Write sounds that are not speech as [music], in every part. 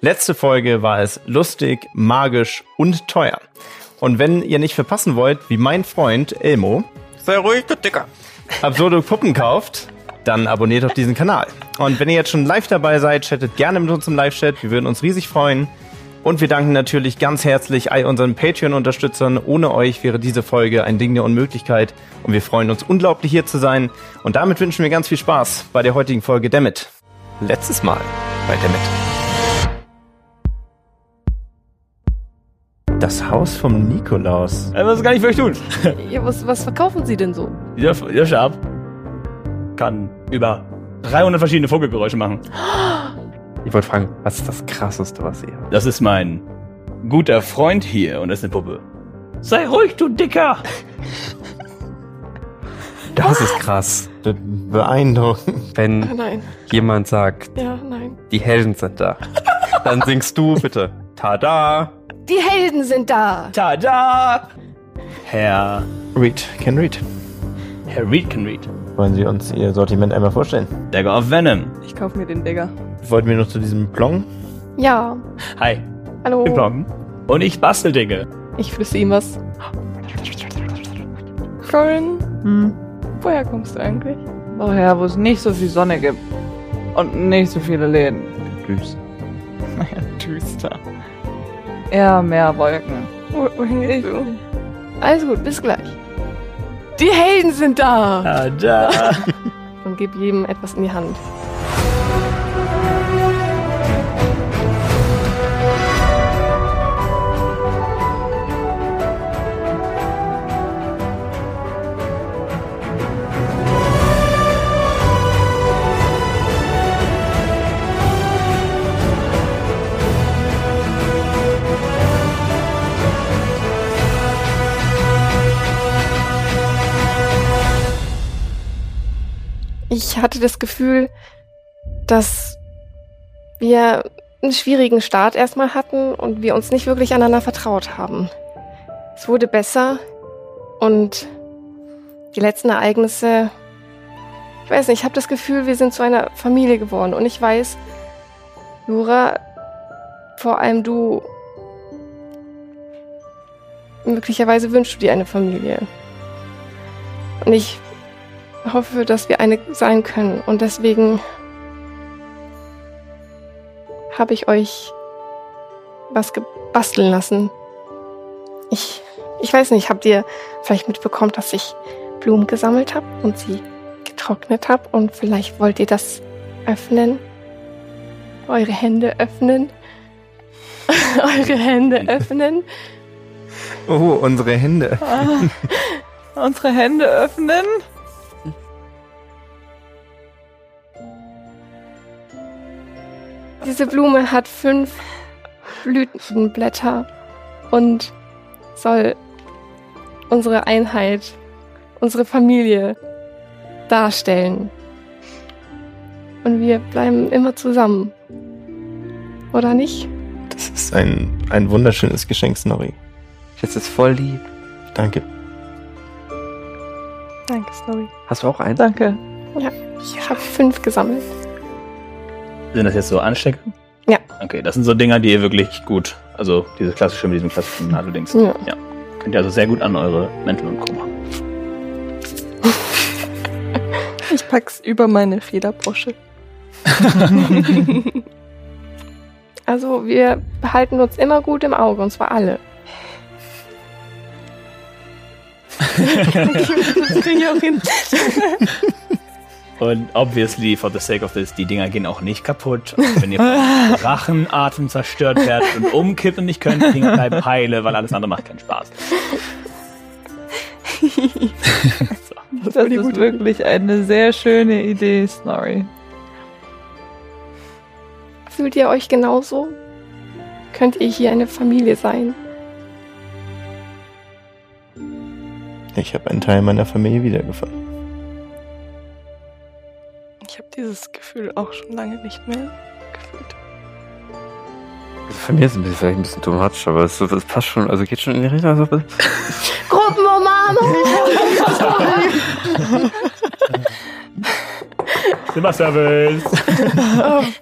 Letzte Folge war es lustig, magisch und teuer. Und wenn ihr nicht verpassen wollt, wie mein Freund Elmo, sei ruhig, du Dicker, absurde Puppen kauft, dann abonniert doch diesen Kanal. Und wenn ihr jetzt schon live dabei seid, chattet gerne mit uns im Live-Chat. Wir würden uns riesig freuen. Und wir danken natürlich ganz herzlich all unseren Patreon-Unterstützern. Ohne euch wäre diese Folge ein Ding der Unmöglichkeit. Und wir freuen uns unglaublich hier zu sein. Und damit wünschen wir ganz viel Spaß bei der heutigen Folge Dammit. Letztes Mal bei Dammit. Das Haus vom Nikolaus. Äh, Was kann ich für euch tun? [laughs] Ja, was, was verkaufen Sie denn so? Dieser Stab kann über 300 verschiedene Vogelgeräusche machen. [gasps] Ich wollte fragen, was ist das krasseste, was ihr habt? Das ist mein guter Freund hier und das ist eine Puppe. Sei ruhig, du Dicker! [laughs] Das ist krass. Be beeindruckend. Wenn Nein. jemand sagt, Ja, nein. die Helden sind da, dann singst du bitte [laughs] Tada! Die Helden sind da! Tada! Herr, Read, can read. Herr Reed can read. Wollen Sie uns Ihr Sortiment einmal vorstellen? Dagger of Venom. Ich kaufe mir den Digger. Wollten wir noch zu diesem Plong? Ja. Hi, Hallo. ich bin Plonken. Und ich bastel Dinge. Ich flüsse ihm was. Corin, Hm. woher kommst du eigentlich? Woher, wo es nicht so viel Sonne gibt. Und nicht so viele Läden. Düst. Naja, [laughs] düster. Eher mehr Wolken. Wo, wohin gehst du? Alles gut, bis gleich. Die Helden sind da! Tada! Und gib jedem etwas in die Hand. Ich hatte das Gefühl, dass wir einen schwierigen Start erstmal hatten und wir uns nicht wirklich aneinander vertraut haben. Es wurde besser und die letzten Ereignisse, ich weiß nicht, ich habe das Gefühl, wir sind zu einer Familie geworden und ich weiß, Jura, vor allem du, möglicherweise wünschst du dir eine Familie. Und ich hoffe, dass wir eine sein können. Und deswegen habe ich euch was gebasteln lassen. Ich, ich weiß nicht, habt ihr vielleicht mitbekommen, dass ich Blumen gesammelt habe und sie getrocknet habe? Und vielleicht wollt ihr das öffnen? Eure Hände öffnen? [laughs] Eure Hände öffnen? Oh, unsere Hände. Ah, unsere Hände öffnen. Diese Blume hat fünf Blütenblätter und soll unsere Einheit, unsere Familie darstellen. Und wir bleiben immer zusammen. Oder nicht? Das ist ein, ein wunderschönes Geschenk, Snorri. Das ist voll lieb. Danke. Danke, Snorri. Hast du auch eins? Danke. Ich habe fünf gesammelt. Sind das jetzt so Anstecker? Ja. Okay, das sind so Dinger, die ihr wirklich gut, also diese klassische mit diesem klassischen NATO-Dings. Ja. Könnt ihr also sehr gut an eure Mäntel und Co. machen. [laughs] Ich pack's über meine Federbrosche. [laughs] also, wir behalten uns immer gut im Auge, und zwar alle. [laughs] das krieg ich auch hin. Und obviously, for the sake of this, die Dinger gehen auch nicht kaputt. Und wenn ihr von Drachenatem [laughs] zerstört werdet und umkippt und nicht könnt, die Dinger bleiben heile, weil alles andere macht keinen Spaß. [laughs] so. Das ist wirklich eine sehr schöne Idee, Snorri. Fühlt ihr euch genauso? könnt ihr hier eine Familie sein. Ich habe einen Teil meiner Familie wiedergefunden. Ich habe dieses Gefühl auch schon lange nicht mehr gefühlt. Also für mich ist es ein bisschen, vielleicht ein bisschen too much, aber es, es passt schon, also geht schon in die Richtung. Also, [laughs] Gruppenumarmung! [laughs] Zimmerservice. [laughs]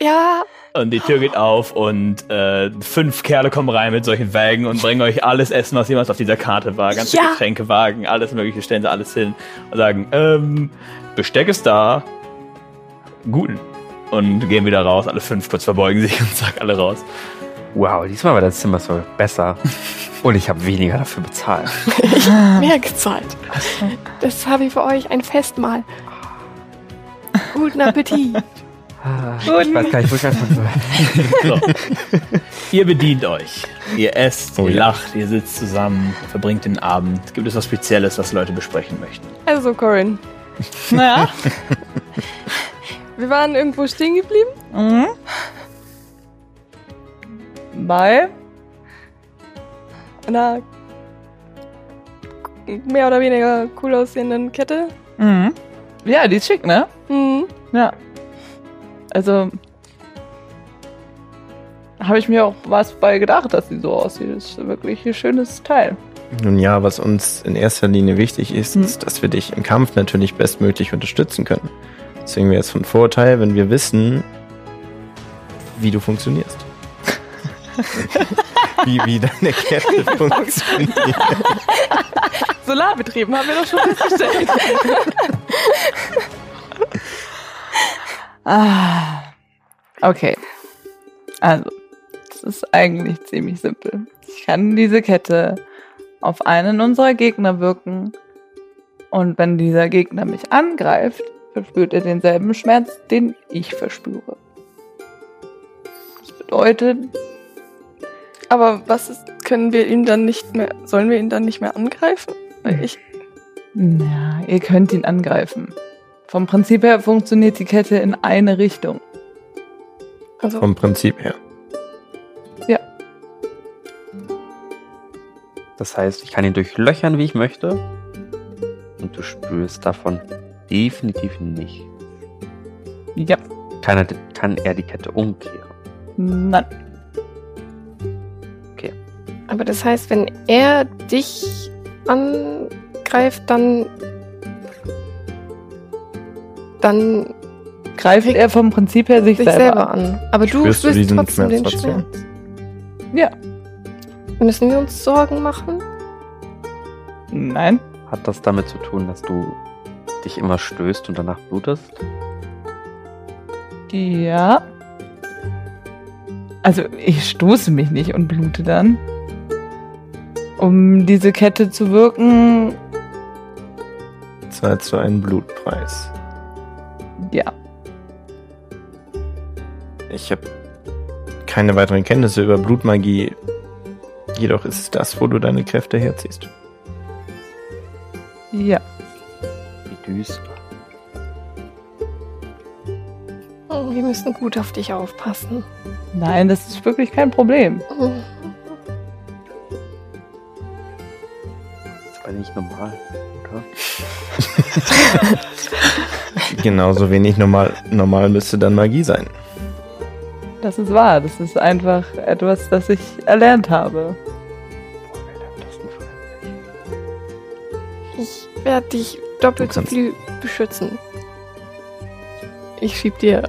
ja, Und die Tür geht auf und äh, fünf Kerle kommen rein mit solchen Wägen und bringen euch alles Essen, was jemals auf dieser Karte war. Ganze Ja. Getränkewagen, alles mögliche, stellen sie alles hin und sagen, ähm, Besteck ist da. Guten. Und gehen wieder raus, alle fünf kurz verbeugen sich [laughs] und zack, alle raus. wow, diesmal war das Zimmer so besser. [laughs] Und ich habe weniger dafür bezahlt. [laughs] mehr gezahlt. Das habe ich für euch ein Festmahl. Guten Appetit. Ah, Ich weiß gar nicht, wo ich anfangen soll. [laughs] So. ihr bedient euch. Ihr esst, Oh ihr ja. lacht, ihr sitzt zusammen, verbringt den Abend. Gibt es was Spezielles, was Leute besprechen möchten? Also, Corin. Naja. Wir waren irgendwo stehen geblieben. Mhm. Bei Einer mehr oder weniger cool aussehenden Kette. Mhm. Ja, die ist schick, ne? Mhm. Ja. Also habe ich mir auch was bei gedacht, dass sie so aussieht. Das ist wirklich ein schönes Teil. Nun ja, was uns in erster Linie wichtig ist, Hm. ist, dass wir dich im Kampf natürlich bestmöglich unterstützen können. Deswegen wäre es von Vorteil, wenn wir wissen, wie du funktionierst. [laughs] wie, wie deine Kette [laughs] funktioniert. Solarbetrieben haben wir doch schon festgestellt. [laughs] Ah. Okay. Also, es ist eigentlich ziemlich simpel. Ich kann diese Kette auf einen unserer Gegner wirken. Und wenn dieser Gegner mich angreift, verspürt er denselben Schmerz, den ich verspüre. Das bedeutet, Aber was ist, können wir ihn dann nicht mehr, sollen wir ihn dann nicht mehr angreifen? Weil ich, na, ihr könnt ihn angreifen. Vom Prinzip her funktioniert die Kette in eine Richtung. also, Vom Prinzip her. Das heißt, ich kann ihn durchlöchern, wie ich möchte. Und du spürst davon definitiv nicht. Ja, Kann er, kann er die Kette umkehren? nein. aber das heißt, wenn er dich angreift, dann, dann Greift er vom Prinzip her sich, sich selber, selber an. an. Aber du Spürst du spürst trotzdem Schmerz den trotzdem? Schmerz. Ja. Müssen wir uns Sorgen machen? Nein. Hat das damit zu tun, dass du dich immer stößt und danach blutest? Ja. Also ich stoße mich nicht und blute dann. Um diese Kette zu wirken, Zahlst du einen Blutpreis. Ja. Ich habe keine weiteren Kenntnisse über Blutmagie. Jedoch ist es das, wo du deine Kräfte herziehst. Ja. Wie düster. Oh, wir müssen gut auf dich aufpassen. Nein, das ist wirklich kein Problem. Das war nicht normal, oder? [laughs] [laughs] Genauso wenig normal, normal müsste dann Magie sein. Das ist wahr. Das ist einfach etwas, das ich erlernt habe. Ich werde dich doppelt so viel beschützen. Ich schieb dir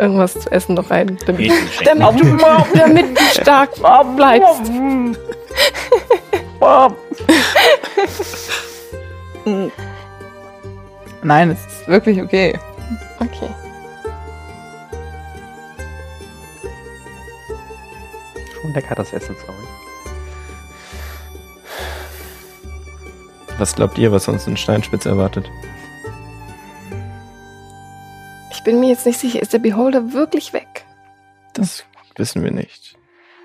irgendwas zu essen noch rein, damit, damit, du, damit du stark bleibst. [laughs] [laughs] Nein, es ist wirklich okay. Okay. Schon lecker, das Essen, sorry. Was glaubt ihr, was uns in Steinspitz erwartet? Ich bin mir jetzt nicht sicher, ist der Beholder wirklich weg? Das wissen wir nicht.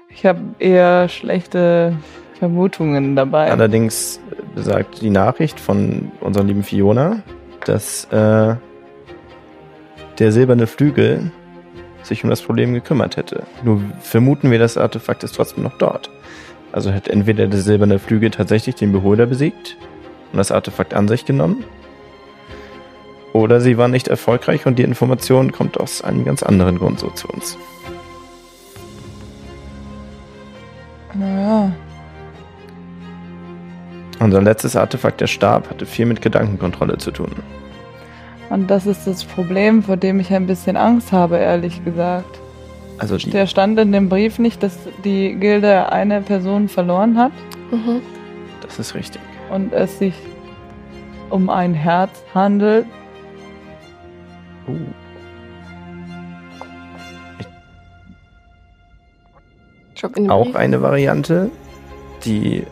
Ich habe eher schlechte Vermutungen dabei. Allerdings besagt die Nachricht von unserer lieben Fiona, dass äh, der silberne Flügel sich um das Problem gekümmert hätte. Nur vermuten wir, das Artefakt ist trotzdem noch dort. Also hat entweder der silberne Flügel tatsächlich den Beholder besiegt und das Artefakt an sich genommen, oder sie war nicht erfolgreich und die Information kommt aus einem ganz anderen Grund so zu uns. Naja, Unser letztes Artefakt, der Stab, hatte viel mit Gedankenkontrolle zu tun. und das ist das Problem, vor dem ich ein bisschen Angst habe, ehrlich gesagt. Also die, Der stand in dem Brief nicht, dass die Gilde eine Person verloren hat Mhm. das ist richtig. und es sich um ein Herz handelt. Dem Auch eine Variante, die,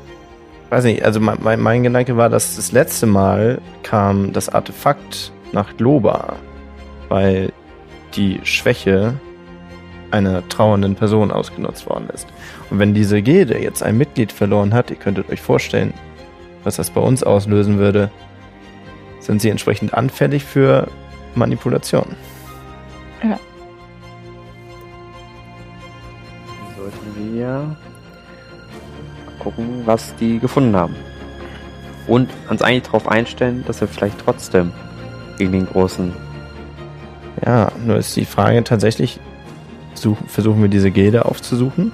weiß nicht, also mein, mein, mein Gedanke war, dass das letzte Mal kam das Artefakt nach Globa, weil die Schwäche einer trauernden Person ausgenutzt worden ist. Und wenn diese Gilde jetzt ein Mitglied verloren hat, ihr könntet euch vorstellen, was das bei uns auslösen würde, sind sie entsprechend anfällig für Manipulation. Sollten wir gucken, was die gefunden haben. Und uns eigentlich darauf einstellen, dass wir vielleicht trotzdem gegen den großen. Ja, nur ist die Frage tatsächlich, suchen, versuchen wir diese Gilde aufzusuchen?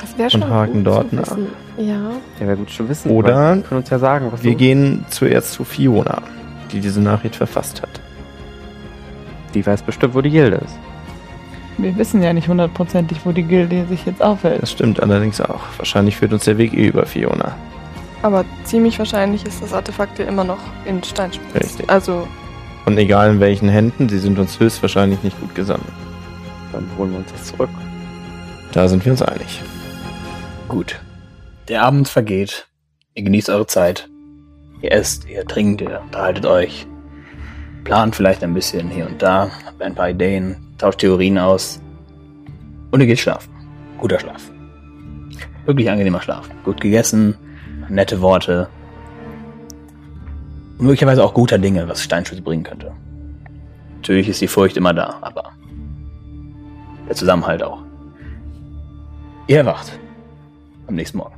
Das wäre schon und haken gut dort zu nach. Ja. Ja, wäre gut zu wissen. Oder können uns ja sagen, was Wir so- gehen zuerst zu Fiona, die diese Nachricht verfasst hat. Die weiß bestimmt, wo die Gilde ist. Wir wissen ja nicht hundertprozentig, wo die Gilde sich jetzt aufhält. Das stimmt allerdings auch. Wahrscheinlich führt uns der Weg eh über Fiona. Aber ziemlich wahrscheinlich ist das Artefakt ja immer noch in Steinspitz. Richtig. Also, Und egal in welchen Händen, sie sind uns höchstwahrscheinlich nicht gut gesonnen. Dann holen wir uns das zurück. Da sind wir uns einig. Gut. Der Abend vergeht. Ihr genießt eure Zeit. Ihr esst, ihr trinkt, ihr unterhaltet euch. Plant vielleicht ein bisschen hier und da. Habt ein paar Ideen. Tauscht Theorien aus. Und ihr geht schlafen. Guter Schlaf. Wirklich angenehmer Schlaf. Gut gegessen. Nette Worte. Und möglicherweise auch guter Dinge, was Steinschutz bringen könnte. Natürlich ist die Furcht immer da, aber der Zusammenhalt auch. Ihr erwacht am nächsten Morgen.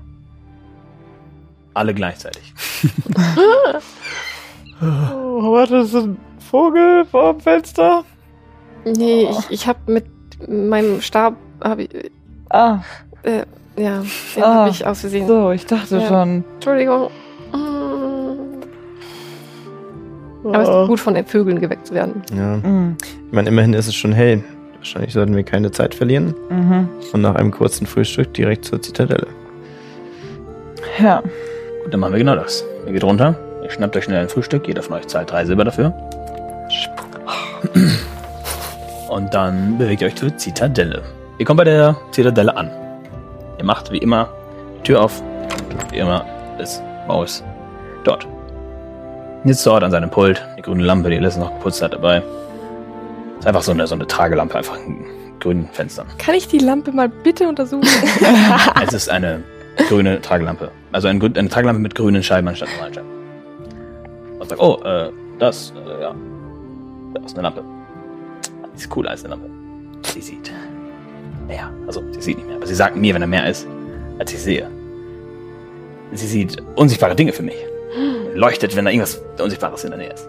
Alle gleichzeitig. [laughs] Oh, warte, das ist Vogel vor dem Fenster? Nee, Oh. ich, ich habe mit meinem Stab, hab ich, Ah, äh, ja, den Ah, habe ich aus Versehen. so, ich dachte Ja. schon. Entschuldigung. Mm. Aber es ist gut, von den Vögeln geweckt zu werden. Ja. Mhm. Ich meine, immerhin ist es schon hell. Wahrscheinlich sollten wir keine Zeit verlieren Mhm. und nach einem kurzen Frühstück direkt zur Zitadelle. Ja. Gut, dann machen wir genau das. Ihr geht runter, ihr schnappt euch schnell ein Frühstück, jeder von euch zahlt drei Silber dafür. Und dann bewegt ihr euch zur Zitadelle. Ihr kommt bei der Zitadelle an. Ihr macht wie immer die Tür auf wie immer ist Maus dort. Sitzt dort an seinem Pult, die grüne Lampe, die er letztens noch geputzt hat, dabei. Ist einfach so eine, so eine Tragelampe, einfach in grünen Fenstern. kann ich die Lampe mal bitte untersuchen? [laughs] Es ist eine grüne Tragelampe. Also ein, grün- eine Tragelampe mit grünen Scheiben anstatt normalen Scheiben. Und sagt, oh, äh, das, äh, ja. Das ist eine Lampe. Die ist cooler als eine Lampe. Sie sieht mehr. Also, sie sieht nicht mehr, aber sie sagt mir, wenn er mehr ist, als ich sehe. Sie sieht unsichtbare Dinge für mich. Leuchtet, wenn da irgendwas Unsichtbares in der Nähe ist.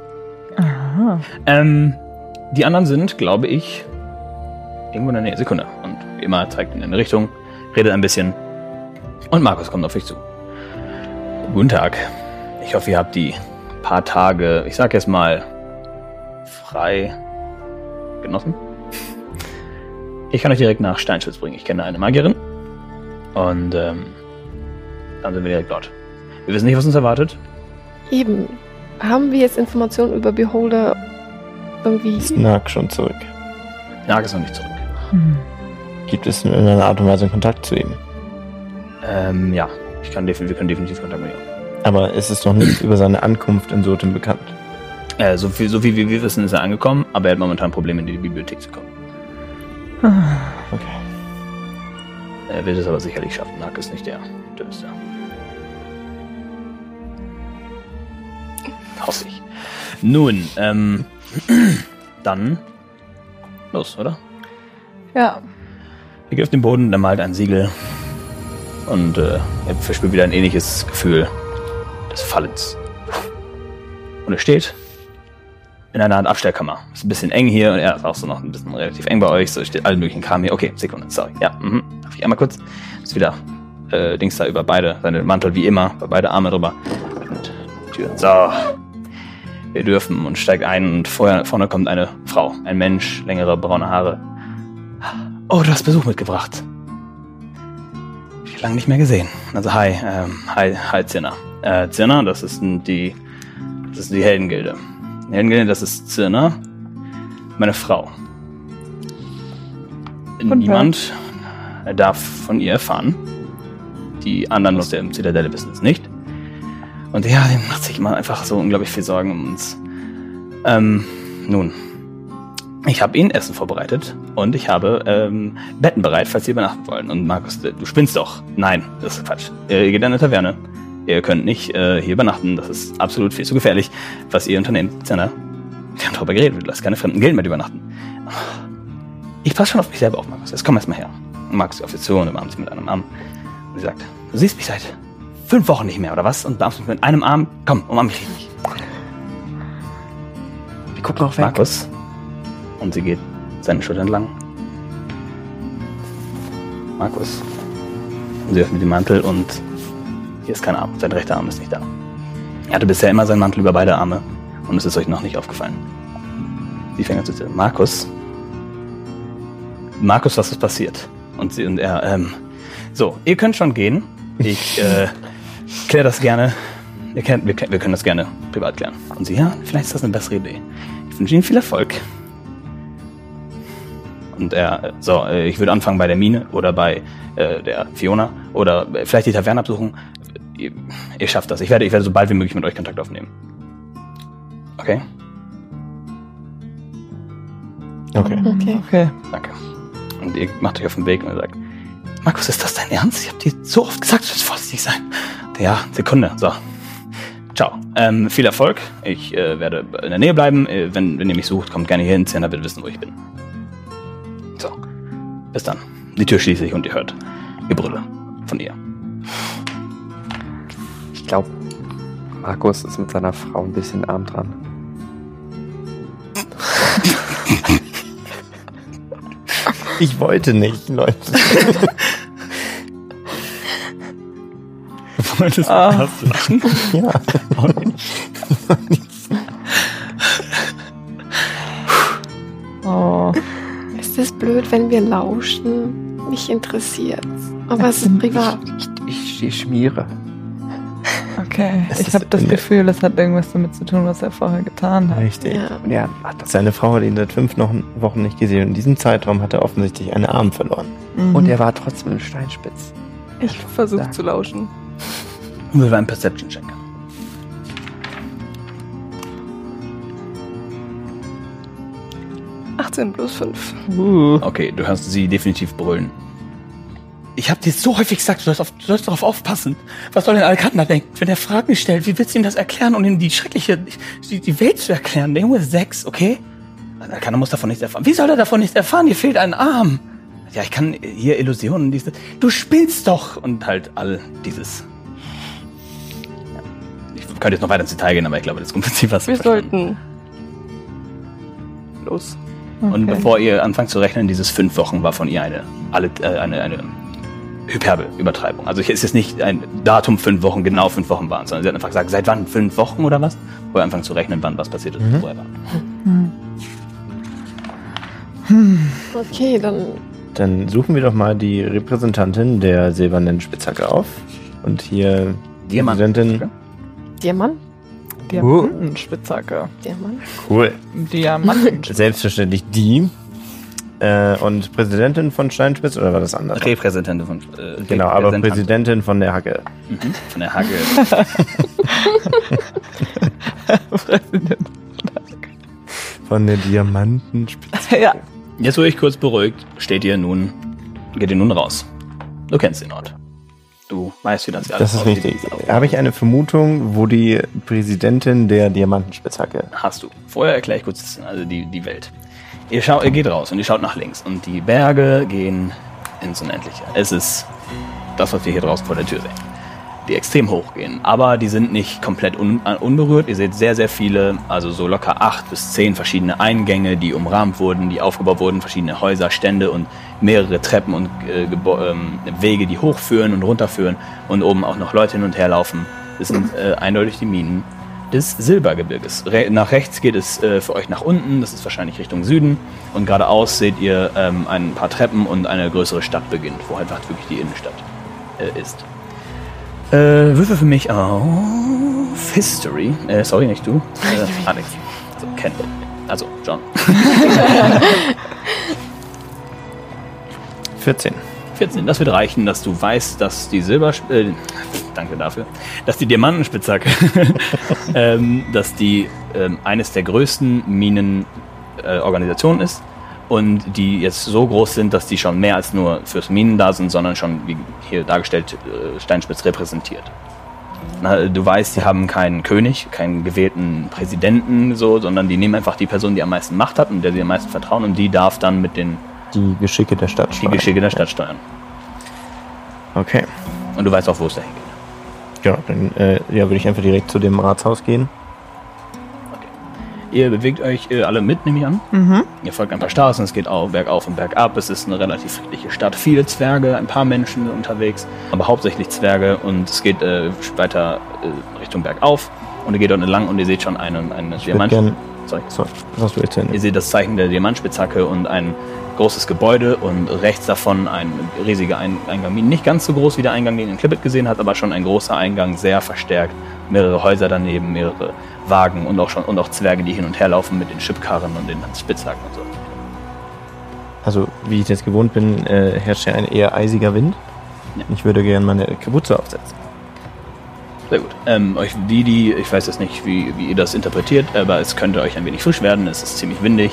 Aha. Ähm, die anderen sind, glaube ich, irgendwo in der Nähe. Sekunde. Und wie immer zeigt in eine Richtung, redet ein bisschen. Und Markus kommt auf euch zu. Guten Tag. Ich hoffe, ihr habt die paar Tage, ich sag jetzt mal, frei genossen. Ich kann euch direkt nach Steinschutz bringen. Ich kenne eine Magierin. Und ähm, dann sind wir direkt dort. Wir wissen nicht, was uns erwartet. Eben. Haben wir jetzt Informationen über Beholder irgendwie? Ist Nark schon zurück? Nag ist noch nicht zurück. Hm. Gibt es in irgendeiner Art und Weise Kontakt zu ihm? Ähm, ja. Ich kann definitiv, wir können definitiv Kontakt mit ihm. Aber ist es noch nichts [clears throat] über seine Ankunft in Sotem bekannt? Äh, so viel, so viel wie wir wissen, ist er angekommen, aber er hat momentan Probleme, in die Bibliothek zu kommen. Okay. Er wird es aber sicherlich schaffen. Nack ist nicht der Dümmste. Hoffe ich. Nun, ähm, [clears throat] dann los, oder? Ja. Ihr geht auf den Boden, der malt ein Siegel. Und äh, er verspürt wieder ein ähnliches Gefühl des Fallens. Und er steht in einer Art Abstellkammer. Ist ein bisschen eng hier und er ist auch so noch ein bisschen relativ eng bei euch. So steht allen möglichen Kram hier. Okay, Sekunde, sorry. Ja, mhm. Darf ich einmal kurz? Ist wieder äh, Dings da über beide, seine Mantel wie immer, über beide Arme drüber. Und Tür. So. Wir dürfen und steigt ein und vorher, vorne kommt eine Frau, ein Mensch, längere braune Haare. Oh, du hast Besuch mitgebracht. Ich lange nicht mehr gesehen. Also hi, ähm, hi, hi Zirner. Äh, Zirner, das ist die, das ist die Heldengilde. Heldengilde, das ist Zirner, meine Frau. Guten Niemand darf von ihr erfahren. Die anderen aus der Zitadelle wissen es nicht. Und ja, die macht sich immer einfach so unglaublich viel Sorgen um uns. Ähm, nun, ich habe ihnen Essen vorbereitet und ich habe ähm, Betten bereit, falls sie übernachten wollen. Und Markus, du spinnst doch. Nein, das ist Quatsch. Äh, Ihr geht in eine Taverne. Ihr könnt nicht äh, hier übernachten. Das ist absolut viel zu gefährlich, was ihr unternehmt. Zena, wir haben darüber geredet. Du lässt keine fremden Gilden mit übernachten. Ich passe schon auf mich selber auf, Markus. Jetzt komm erst mal her. Markus auf sie zu und umarmt sie mit einem Arm. Und sie sagt, du siehst mich seit fünf Wochen nicht mehr, oder was? Und umarmst mich mit einem Arm. Komm, umarm mich richtig. Wir gucken auch weg. Markus. Und sie geht seine Schulter entlang. Markus. Und sie öffnet den Mantel und hier ist kein Arm. Sein rechter Arm ist nicht da. Er hatte bisher immer seinen Mantel über beide Arme und es ist euch noch nicht aufgefallen. Sie fängt an zu erzählen. Markus. Markus, was ist passiert? Und sie und er, ähm, so, ihr könnt schon gehen. Ich [laughs] äh, kläre das gerne. Wir, können- wir, wir können das gerne privat klären. Und sie, ja, vielleicht ist das eine bessere Idee. Ich wünsche Ihnen viel Erfolg. Und er, äh, so, äh, ich würde anfangen bei der Mine oder bei äh, der Fiona oder äh, vielleicht die Taverne absuchen. Ihr, ihr schafft das. Ich werde, ich werde so bald wie möglich mit euch Kontakt aufnehmen. Okay, Okay. Okay. Okay. danke. Und ihr macht euch auf den Weg und er sagt, Markus, ist das dein Ernst? Ich habe dir so oft gesagt, du sollst vorsichtig sein. Ja, Sekunde. So. Ciao. Ähm, viel Erfolg. Ich äh, werde in der Nähe bleiben. Äh, wenn, wenn ihr mich sucht, kommt gerne hier hin. Zehner wird wissen, wo ich bin. So. Bis dann. Die Tür schließe ich und ihr hört Gebrülle von ihr. Ich glaube, Markus ist mit seiner Frau ein bisschen arm dran. [laughs] Ich wollte nicht, Leute. Wolltest Ah. du lachen? Ja. Oh. Ist es blöd, wenn wir lauschen? Mich interessiert's. Aber es ist privat. Ich, ich schmiere. Okay. Es Ich habe das Gefühl, es hat irgendwas damit zu tun, was er vorher getan hat. Richtig. Ja. Und er hat das. Seine Frau hat ihn seit fünf Wochen Wochen nicht gesehen. Und in diesem Zeitraum hat er offensichtlich einen Arm verloren. Mhm. Und er war trotzdem ein Steinspitz. Ich versuche zu lauschen. Und wir einen Perception-Check. 18 plus 5. Uh. Okay, du hörst sie definitiv brüllen. Ich habe dir so häufig gesagt, du sollst, auf, du sollst darauf aufpassen. Was soll denn Alcantara denken, wenn er Fragen stellt? Wie willst du ihm das erklären und ihm die schreckliche, die, die Welt zu erklären? Der Junge ist sechs, okay? Alcantara muss davon nichts erfahren. Wie soll er davon nichts erfahren? Dir fehlt ein Arm. Ja, ich kann hier Illusionen, diese. Du spielst doch! Und halt all dieses. Ja. Ich könnte jetzt noch weiter ins Detail gehen, aber ich glaube, das Grundprinzip was. Wir sollten. Los. Und Okay. bevor ihr anfangt zu rechnen, dieses fünf Wochen war von ihr eine, alle, äh, eine, eine Hyperbel-Übertreibung. Also hier ist jetzt nicht ein Datum fünf Wochen, genau fünf Wochen waren, sondern sie hat einfach gesagt, seit wann fünf Wochen oder was? Wo ihr anfangt zu rechnen, wann was passiert ist, Mhm. wo er war. Okay, dann Dann suchen wir doch mal die Repräsentantin der silbernen Spitzhacke auf. Und hier die Diamant. Präsidentin. Diamant? Diamantenspitzhacke. Diamant? Cool. Diamanten. Selbstverständlich die. Äh, und Präsidentin von Steinspitz oder war das anders? Repräsentantin von äh, Genau, aber Präsidentin von der Hacke. Mhm, von der Hacke. [laughs] Von der Diamantenspitze. [laughs] ja. Jetzt, wo ich kurz beruhigt, steht ihr nun, geht ihr nun raus. Du kennst den Ort. Du weißt, wie das alles Das ist richtig. Habe ich eine Vermutung, wo die Präsidentin der Diamantenspitzhacke. Hast du. Vorher erkläre ich kurz also die, die Welt. Ihr, schaut, ihr geht raus und ihr schaut nach links und die Berge gehen ins Unendliche. Es ist das, was wir hier draußen vor der Tür sehen. Die extrem hoch gehen, aber die sind nicht komplett un äh, unberührt. Ihr seht sehr, sehr viele, also so locker acht bis zehn verschiedene Eingänge, die umrahmt wurden, die aufgebaut wurden, verschiedene Häuser, Stände und mehrere Treppen und äh, ähm, Wege, die hochführen und runterführen und oben auch noch Leute hin und her laufen. Das sind äh, eindeutig die Minen des Silbergebirges. Re nach rechts geht es äh, für euch nach unten, das ist wahrscheinlich Richtung Süden. Und geradeaus seht ihr ähm, ein paar Treppen und eine größere Stadt beginnt, wo einfach wirklich die Innenstadt äh, ist. Äh, Würfel für mich auf History. Äh, sorry, nicht du. [laughs] Äh, Alex. Also Ken. Also John. [laughs] [laughs] 14. 14. Das wird reichen, dass du weißt, dass die Silber... Äh, danke dafür. Dass die Diamantenspitzhacke, [laughs] ähm, dass die ähm, eines der größten Minenorganisationen äh, ist und die jetzt so groß sind, dass die schon mehr als nur fürs Minen da sind, sondern schon, wie hier dargestellt, äh, Steinspitz repräsentiert. Na, du weißt, die haben keinen König, keinen gewählten Präsidenten, so, sondern die nehmen einfach die Person, die am meisten Macht hat und der sie am meisten vertrauen und die darf dann mit den Die Geschicke der Stadt. die steuern. Geschicke der Stadt steuern. Okay. Und du weißt auch, wo es dahin geht. Ja, dann äh, ja, würde ich einfach direkt zu dem Ratshaus gehen. Ihr bewegt euch äh, alle mit, nehme ich an. Mhm. Ihr folgt ein paar Straßen, es geht auch bergauf und bergab. Es ist eine relativ friedliche Stadt. Viele Zwerge, ein paar Menschen sind unterwegs, aber hauptsächlich Zwerge. Und es geht äh, weiter äh, Richtung bergauf. Und ihr geht dort entlang und ihr seht schon einen, einen Ich würde Diamant. gern. Sorry. So, was hast du jetzt Ihr seht das Zeichen der Diamantspitzhacke und ein großes Gebäude und rechts davon ein riesiger ein Eingang. Nicht ganz so groß wie der Eingang, den ihr in Clippet gesehen habt, aber schon ein großer Eingang, sehr verstärkt. Mehrere Häuser daneben, mehrere Wagen und auch schon und auch Zwerge, die hin und her laufen mit den Schipkarren und den Spitzhacken und so. Also, wie ich das gewohnt bin, äh, herrscht ja ein eher eisiger Wind. Ja. Ich würde gerne meine Kapuze aufsetzen. Sehr gut. Ähm, euch, die, die, ich weiß jetzt nicht, wie, wie ihr das interpretiert, aber es könnte euch ein wenig frisch werden. Es ist ziemlich windig.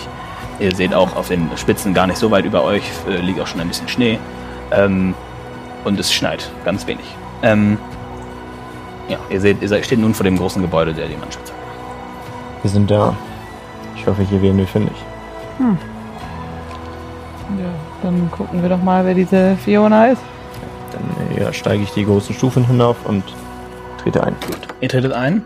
Ihr seht auch auf den Spitzen gar nicht so weit über euch, äh, liegt auch schon ein bisschen Schnee. Ähm, und es schneit ganz wenig. Ähm, ja, ihr seht, ihr seid, steht nun vor dem großen Gebäude der Diamantspitze. Wir sind da. Ich hoffe, hier werden wir fündig. Ja, dann gucken wir doch mal, wer diese Fiona ist. Dann ja, steige ich die großen Stufen hinauf und trete ein. Ihr tretet ein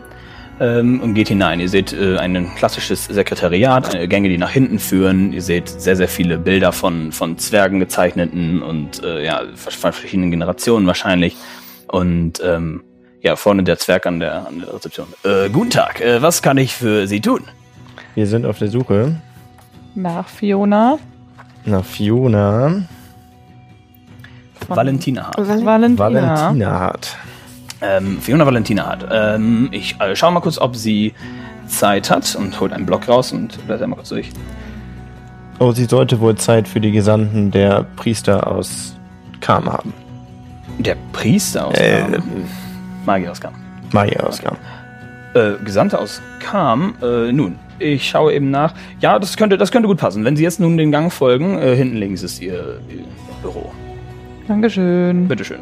ähm, und geht hinein. Ihr seht äh, ein klassisches Sekretariat, eine Gänge, die nach hinten führen. Ihr seht sehr, sehr viele Bilder von, von Zwergen gezeichneten und äh, ja, von verschiedenen Generationen wahrscheinlich. Und ähm, ja, vorne der Zwerg an der, an der Rezeption. Äh, guten Tag, äh, was kann ich für Sie tun? Wir sind auf der Suche Nach Fiona. nach Fiona Von Valentina Hart. Valentina. Valentina Hart. Ähm, Fiona Valentina Hart. Ähm, ich äh, schau mal kurz, ob sie Zeit hat und holt einen Block raus und blätter mal kurz durch. Oh, sie sollte wohl Zeit für die Gesandten der Priester aus Kam haben. Der Priester aus Äh, Kam. Magier aus Kam. Magier aus Kam. Äh, Gesandte aus Kam. Äh, nun, ich schaue eben nach. Ja, das könnte, das könnte gut passen. Wenn Sie jetzt nun den Gang folgen, äh, hinten links ist Ihr, Ihr Büro. Dankeschön. Bitteschön.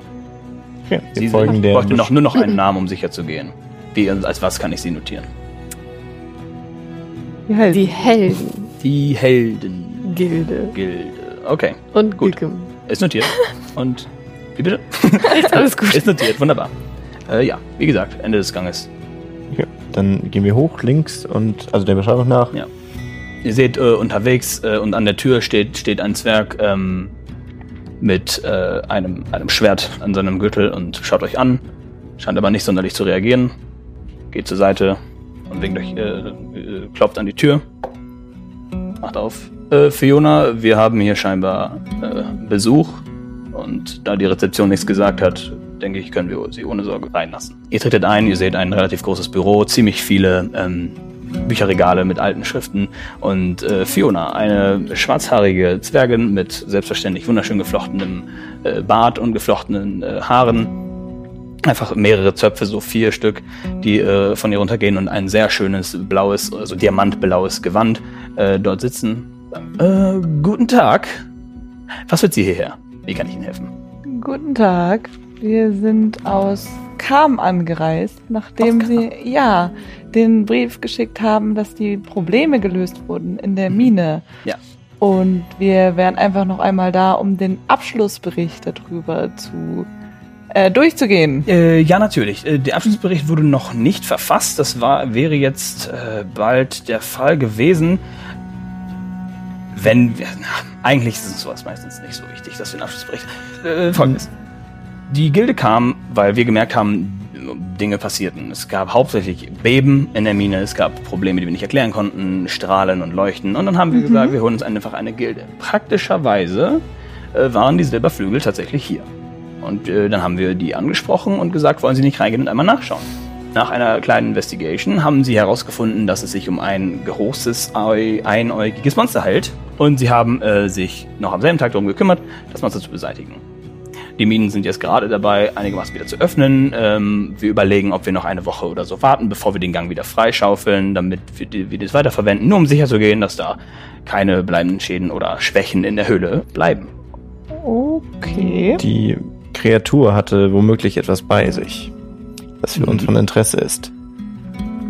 Okay, wir Sie folgen ich der bräuchte noch, nur noch einen Namen, um sicher zu gehen. Wie, als was kann ich Sie notieren? Die Helden. Die Helden. Die Heldengilde. Gilde. Okay, Und Gut. Gilgum. ist notiert. [laughs] Und, wie bitte? Alles [laughs] gut. Ist notiert, wunderbar. Äh, ja, wie gesagt, Ende des Ganges. Ja, dann gehen wir hoch, links und also der Beschreibung nach. Ja. Ihr seht äh, unterwegs äh, und an der Tür steht, steht ein Zwerg ähm, mit äh, einem, einem Schwert an seinem Gürtel und schaut euch an. Scheint aber nicht sonderlich zu reagieren. Geht zur Seite und winkt euch, äh, äh, klopft an die Tür. Macht auf. Äh, Fiona, wir haben hier scheinbar äh, Besuch. Und da die Rezeption nichts gesagt hat, denke ich, können wir sie ohne Sorge reinlassen. Ihr tretet ein, ihr seht ein relativ großes Büro, ziemlich viele ähm, Bücherregale mit alten Schriften und äh, Fiona, eine schwarzhaarige Zwergin mit selbstverständlich wunderschön geflochtenem äh, Bart und geflochtenen äh, Haaren. Einfach mehrere Zöpfe, so vier Stück, die äh, von ihr runtergehen und ein sehr schönes blaues, also diamantblaues Gewand äh, dort sitzen. Äh, guten Tag. Was wird Sie hierher? Wie kann ich Ihnen helfen? Guten Tag. Wir sind aus Kam angereist, nachdem Aus Sie ja den Brief geschickt haben, dass die Probleme gelöst wurden in der Mine. Ja. Und wir wären einfach noch einmal da, um den Abschlussbericht darüber zu äh, durchzugehen. Äh, ja, natürlich. Äh, der Abschlussbericht wurde noch nicht verfasst. Das war, wäre jetzt äh, bald der Fall gewesen. Wenn wir, na, eigentlich ist es sowas meistens nicht so wichtig, dass wir einen Abschlussbericht. Äh, Folgendes. Die Gilde kam, weil wir gemerkt haben, Dinge passierten. Es gab hauptsächlich Beben in der Mine, es gab Probleme, die wir nicht erklären konnten, Strahlen und Leuchten. Und dann haben wir gesagt, wir holen uns einfach eine Gilde. Praktischerweise äh, waren die Silberflügel tatsächlich hier. Und äh, dann haben wir die angesprochen und gesagt, wollen sie nicht reingehen und einmal nachschauen. Nach einer kleinen Investigation haben sie herausgefunden, dass es sich um ein großes, ei- einäugiges Monster hält. Und sie haben äh, sich noch am selben Tag darum gekümmert, das Monster zu beseitigen. Die Minen sind jetzt gerade dabei, einigermaßen wieder zu öffnen. Ähm, wir überlegen, ob wir noch eine Woche oder so warten, bevor wir den Gang wieder freischaufeln, damit wir, die- wir das weiterverwenden, nur um sicher zu gehen, dass da keine bleibenden Schäden oder Schwächen in der Höhle bleiben. Okay. Die Kreatur hatte womöglich etwas bei sich, das für uns Mhm. von Interesse ist.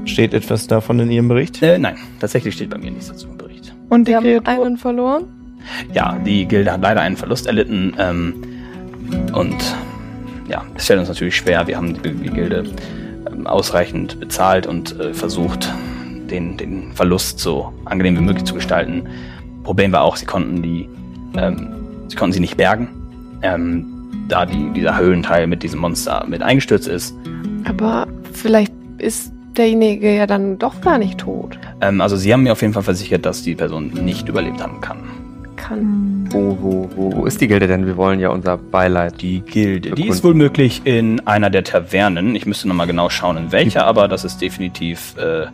Steht etwas davon in Ihrem Bericht? Äh, nein, tatsächlich steht bei mir nichts dazu im Bericht. Und die Wir haben Kreatur. einen verloren. Ja, die Gilde hat leider einen Verlust erlitten ähm, und ja, es fällt uns natürlich schwer. Wir haben die, die Gilde ähm, ausreichend bezahlt und äh, versucht, den, den Verlust so angenehm wie möglich zu gestalten. Problem war auch, sie konnten die, ähm, sie konnten sie nicht bergen, ähm, da die, dieser Höhlenteil mit diesem Monster mit eingestürzt ist. Aber vielleicht ist derjenige ja dann doch gar nicht tot. Ähm, also sie haben mir auf jeden Fall versichert, dass die Person nicht überlebt haben kann. Kann. Wo, wo, wo, wo ist die Gilde denn? Wir wollen ja unser Beileid. Die Gilde. Die ist wohl möglich in einer der Tavernen. Ich müsste nochmal genau schauen, in welcher, aber das ist definitiv äh,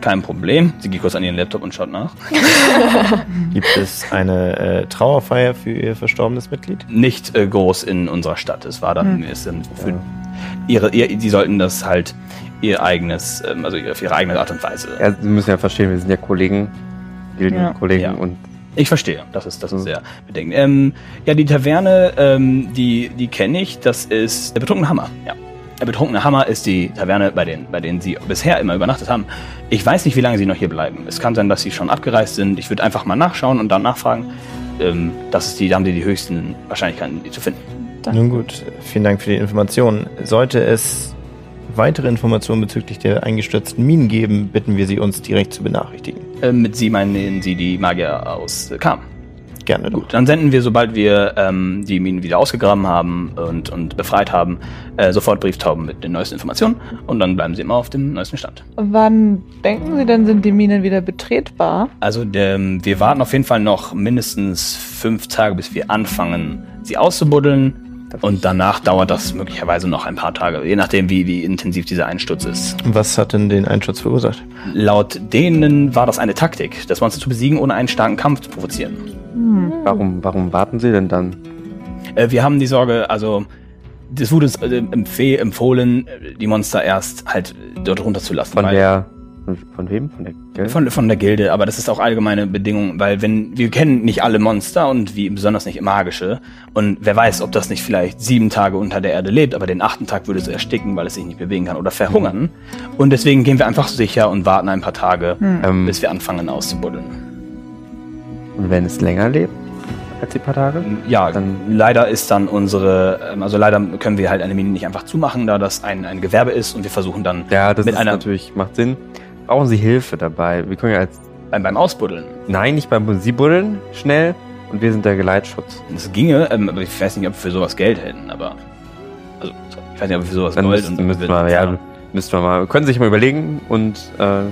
kein Problem. Sie geht kurz an ihren Laptop und schaut nach. [laughs] Gibt es eine äh, Trauerfeier für Ihr verstorbenes Mitglied? Nicht äh, groß in unserer Stadt. Es war dann, ist dann für ihre, ihr, die sollten das halt ihr eigenes, ähm, also auf ihre eigene Art und Weise. Ja, Sie müssen ja verstehen, wir sind ja Kollegen, Gildenkollegen Ja. und Ich verstehe, das ist, das ist Mhm. sehr bedenkend. Ähm, ja, die Taverne, ähm, die, die kenne ich, das ist der betrunkene Hammer. Ja. Der betrunkene Hammer ist die Taverne, bei, den, bei denen sie bisher immer übernachtet haben. Ich weiß nicht, wie lange sie noch hier bleiben. Es kann sein, dass sie schon abgereist sind. Ich würde einfach mal nachschauen und dann nachfragen. Ähm, das ist die, da haben die die höchsten Wahrscheinlichkeiten, die zu finden. Nun gut, vielen Dank für die Informationen. Sollte es weitere Informationen bezüglich der eingestürzten Minen geben, bitten wir Sie, uns direkt zu benachrichtigen. Ähm, mit sie meinen sie die Magier aus äh, Kam. Gerne doch. Gut, dann senden wir, sobald wir ähm, die Minen wieder ausgegraben haben und, und befreit haben, äh, sofort Brieftauben mit den neuesten Informationen und dann bleiben sie immer auf dem neuesten Stand. Wann denken Sie denn, sind die Minen wieder betretbar? Also ähm, wir warten auf jeden Fall noch mindestens fünf Tage, bis wir anfangen, sie auszubuddeln. Und danach dauert das möglicherweise noch ein paar Tage, je nachdem, wie, wie intensiv dieser Einsturz ist. Was hat denn den Einsturz verursacht? Laut denen war das eine Taktik, das Monster zu besiegen, ohne einen starken Kampf zu provozieren. Hm. warum, warum warten Sie denn dann? Äh, wir haben die Sorge, also es wurde uns äh, empfeh empfohlen, die Monster erst halt dort runterzulassen. Von weil- der, von, von wem? Von der Gilde? Von, von der Gilde, aber das ist auch allgemeine Bedingung, weil wenn wir kennen nicht alle Monster und wie besonders nicht magische und wer weiß, ob das nicht vielleicht sieben Tage unter der Erde lebt, aber den achten Tag würde es ersticken, weil es sich nicht bewegen kann oder verhungern. Und deswegen gehen wir einfach sicher und warten ein paar Tage, ähm, bis wir anfangen auszubuddeln. und wenn es länger lebt als die paar Tage? Ja, Dann- leider ist dann unsere, ähm, also leider können wir halt eine Mine nicht einfach zumachen, da das ein, ein Gewerbe ist und wir versuchen dann Ja, das Mit ist einer- natürlich, macht Sinn. Brauchen Sie Hilfe dabei? Wir können ja als, beim, beim Ausbuddeln. nein, nicht beim Sie buddeln, schnell, und wir sind der Geleitschutz. Das ginge, ähm, aber ich weiß nicht, ob wir für sowas Geld hätten, aber also ich weiß nicht, ob wir für sowas Dann Gold müssten, müssten wir, ja, ja. müssten wir mal, können Sie sich mal überlegen und, äh,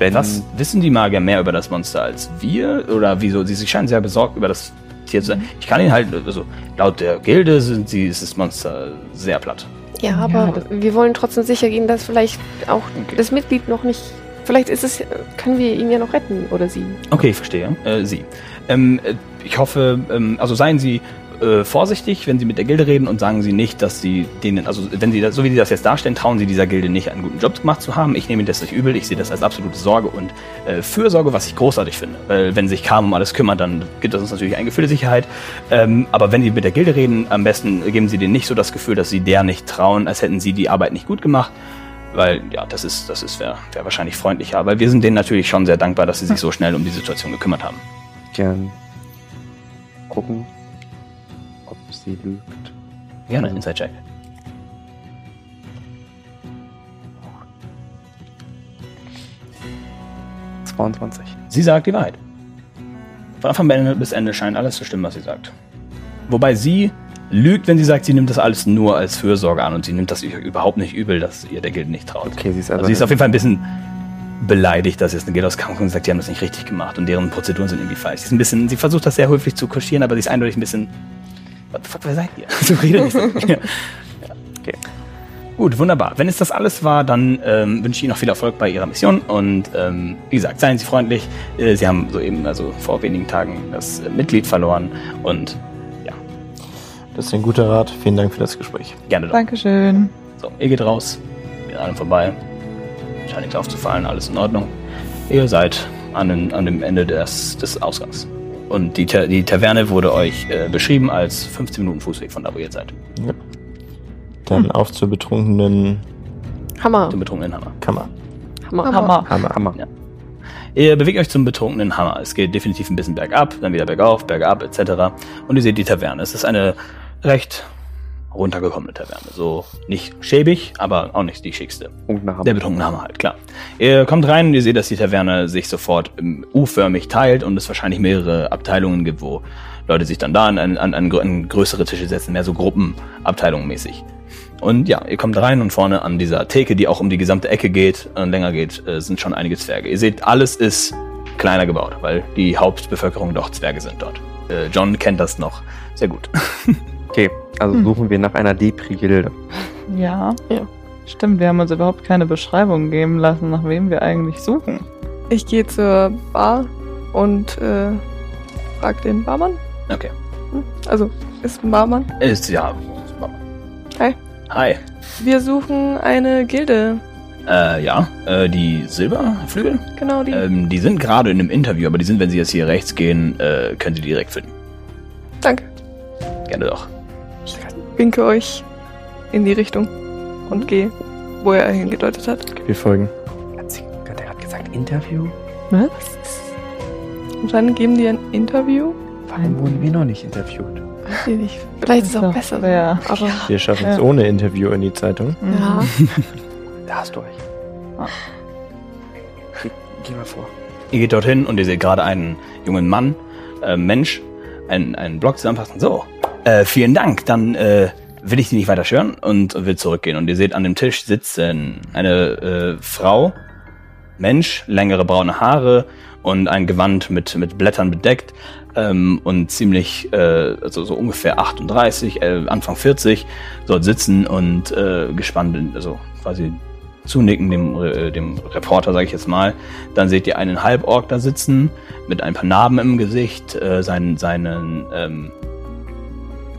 wenn, Was wissen die Magier mehr über das Monster als wir? Oder wieso? Sie, sie scheinen sehr besorgt über das Tier zu sein. Ich kann Ihnen halt, also laut der Gilde sind sie, ist das Monster sehr platt. Ja, aber das- wir wollen trotzdem sicher gehen, dass vielleicht auch das Mitglied noch nicht. Vielleicht ist es, können wir ihn ja noch retten oder sie. Okay, ich verstehe. Äh, sie. Ähm, äh, ich hoffe, ähm, also seien Sie äh, vorsichtig, wenn Sie mit der Gilde reden und sagen Sie nicht, dass Sie denen, also wenn Sie das, so wie Sie das jetzt darstellen, trauen Sie dieser Gilde nicht, einen guten Job gemacht zu haben. Ich nehme das nicht übel. Ich sehe das als absolute Sorge und äh, Fürsorge, was ich großartig finde. Weil wenn sich Kam um alles kümmert, dann gibt es uns natürlich ein Gefühl der Sicherheit. Ähm, aber wenn Sie mit der Gilde reden, am besten geben Sie denen nicht so das Gefühl, dass Sie der nicht trauen, als hätten Sie die Arbeit nicht gut gemacht. Weil, ja, das ist, das ist, wäre wär wahrscheinlich freundlicher. Weil wir sind denen natürlich schon sehr dankbar, dass sie sich so schnell um die Situation gekümmert haben. gern gucken, sie lügt. Gerne, Inside-Check. Mhm. 22. Sie sagt die Wahrheit. Von Anfang bis Ende scheint alles zu stimmen, was sie sagt. Wobei sie lügt, wenn sie sagt, sie nimmt das alles nur als Fürsorge an und sie nimmt das überhaupt nicht übel, dass ihr der Gilde nicht traut. Okay, sie ist Also sie ist auf jeden Fall ein bisschen beleidigt, dass jetzt eine Gilde kommt und sagt, die haben das nicht richtig gemacht und deren Prozeduren sind irgendwie falsch. Sie ist ein bisschen, sie versucht das sehr höflich zu kaschieren, aber sie ist eindeutig ein bisschen. What the fuck, wer seid ihr? [laughs] So redet nicht so. ja. Okay. Gut, wunderbar. Wenn es das alles war, dann ähm, wünsche ich Ihnen noch viel Erfolg bei Ihrer Mission und ähm, wie gesagt, seien Sie freundlich. Äh, Sie haben soeben, also vor wenigen Tagen, das äh, Mitglied verloren und ja, Das ist ein guter Rat. Vielen Dank für das Gespräch. gerne doch. Dankeschön. So, ihr geht raus, wir sind alle vorbei. Scheint nichts aufzufallen, alles in Ordnung. Ihr seid an, den, an dem Ende des, des Ausgangs. Und die, Ta die Taverne wurde euch äh, beschrieben als 15 Minuten Fußweg von da, wo ihr jetzt seid. Dann auf zur betrunkenen Hammer. Dem betrunkenen Hammer. Kammer. Hammer. Hammer. Hammer, Hammer. Ja. Ihr bewegt euch zum betrunkenen Hammer. Es geht definitiv ein bisschen bergab, dann wieder bergauf, bergab etc. Und ihr seht die Taverne. Es ist eine recht runtergekommene Taverne. So nicht schäbig, aber auch nicht die schickste. Punkt nach Der Hammer halt, klar. Ihr kommt rein und ihr seht, dass die Taverne sich sofort ähm, U-förmig teilt und es wahrscheinlich mehrere Abteilungen gibt, wo Leute sich dann da an, an, an, an größere Tische setzen, mehr so Gruppenabteilungen mäßig. Und ja, ihr kommt rein und vorne an dieser Theke, die auch um die gesamte Ecke geht, äh, länger geht, äh, sind schon einige Zwerge. Ihr seht, alles ist kleiner gebaut, weil die Hauptbevölkerung doch Zwerge sind dort. Äh, John kennt das noch sehr gut. [laughs] Okay, also Hm. suchen wir nach einer Depri-Gilde. Ja. Ja. Stimmt, wir haben uns überhaupt keine Beschreibung geben lassen, nach wem wir eigentlich suchen. Ich gehe zur Bar und äh, frag den Barmann. Okay. Hm? Also, ist ein Barmann. Ist ja. Hi. Hi. Wir suchen eine Gilde. Äh, ja, äh, die Silberflügel? Genau die. Ähm, die sind gerade in einem Interview, aber die sind, wenn Sie jetzt hier rechts gehen, äh, können Sie die direkt finden. Danke. Gerne doch. Ich winke euch in die Richtung und gehe, wo er hingedeutet hat. Wir folgen. Hat sie, hat er gerade gesagt Interview? Was? Und dann geben die ein Interview. Warum wurden wir noch nicht interviewt? Weiß ich nicht. Vielleicht ist es auch besser. Ja. Aber [laughs] Wir schaffen es Ja. ohne Interview in die Zeitung. ja. [laughs] Da hast du euch. Ah. Geh, geh mal vor. Ihr geht dorthin und ihr seht gerade einen jungen Mann, äh, Mensch, einen, einen Block zusammenfassen. So, äh, vielen Dank. Dann äh, will ich Sie nicht weiter stören und will zurückgehen. Und ihr seht an dem Tisch sitzen eine äh, Frau, Mensch, längere braune Haare und ein Gewand mit, mit Blättern bedeckt ähm, und ziemlich, äh, also so ungefähr 38, äh, Anfang 40, dort sitzen und äh, gespannt, also quasi zunicken dem, äh, dem Reporter, sage ich jetzt mal. Dann seht ihr einen Halborg da sitzen mit ein paar Narben im Gesicht, äh, seinen, seinen, ähm,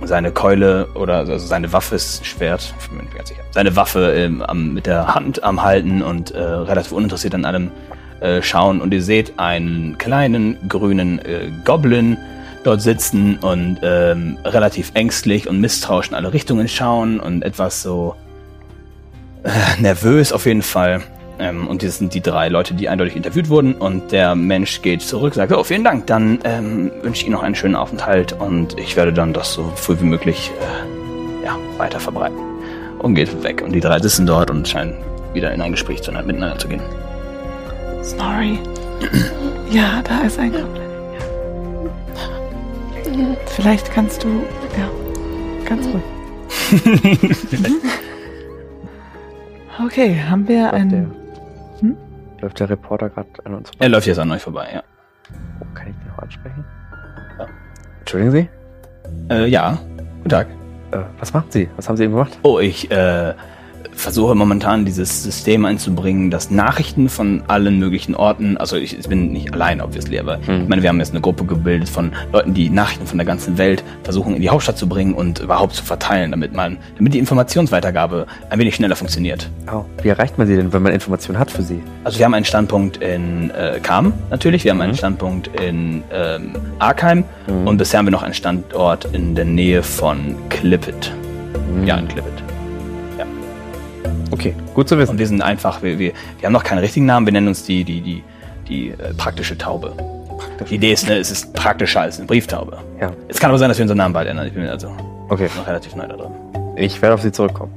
seine Keule oder also seine Waffe ist ein Schwert, ich bin mir ganz sicher. Seine Waffe ähm, am, mit der Hand am Halten und äh, relativ uninteressiert an allem äh, schauen. Und ihr seht einen kleinen grünen äh, Goblin dort sitzen und ähm, relativ ängstlich und misstrauisch in alle Richtungen schauen und etwas so äh, nervös auf jeden Fall. Ähm, und das sind die drei Leute, die eindeutig interviewt wurden. Und der Mensch geht zurück, sagt, oh, vielen Dank, dann ähm, wünsche ich Ihnen noch einen schönen Aufenthalt und ich werde dann das so früh wie möglich äh, ja, weiter verbreiten. Und geht weg. Und die drei sitzen dort und scheinen wieder in ein Gespräch zu, miteinander zu gehen. Sorry. Ja, da ist ein Goblin. Vielleicht kannst du. Ja, ganz ruhig. [laughs] Okay, haben wir einen. Läuft der Reporter gerade an uns vorbei? Er läuft jetzt an euch vorbei, ja. Oh, kann ich den noch ansprechen? Ja. Entschuldigen Sie? Äh, ja, guten Tag. Äh, was machen Sie? Was haben Sie eben gemacht? Oh, ich äh, versuche momentan dieses System einzubringen, dass Nachrichten von allen möglichen Orten, also ich, ich bin nicht allein, obviously, aber Hm. ich meine, wir haben jetzt eine Gruppe gebildet von Leuten, die Nachrichten von der ganzen Welt versuchen in die Hauptstadt zu bringen und überhaupt zu verteilen, damit man, damit die Informationsweitergabe ein wenig schneller funktioniert. Oh, wie erreicht man Sie denn, wenn man Informationen hat für Sie? Also wir haben einen Standpunkt in äh, Kam natürlich, wir haben einen Mhm. Standpunkt in ähm, Arkheim Mhm. und bisher haben wir noch einen Standort in der Nähe von Clippet. Hm. Ja, in Clippet. Okay, gut zu wissen. Und wir sind einfach, wir, wir, wir haben noch keinen richtigen Namen, wir nennen uns die, die, die, die äh, praktische Taube. Die Idee ist, ne, es ist praktischer als eine Brieftaube. Ja. Es kann aber sein, dass wir unseren Namen bald ändern. Ich bin also Okay, noch relativ neu da drin. ich werde auf Sie zurückkommen.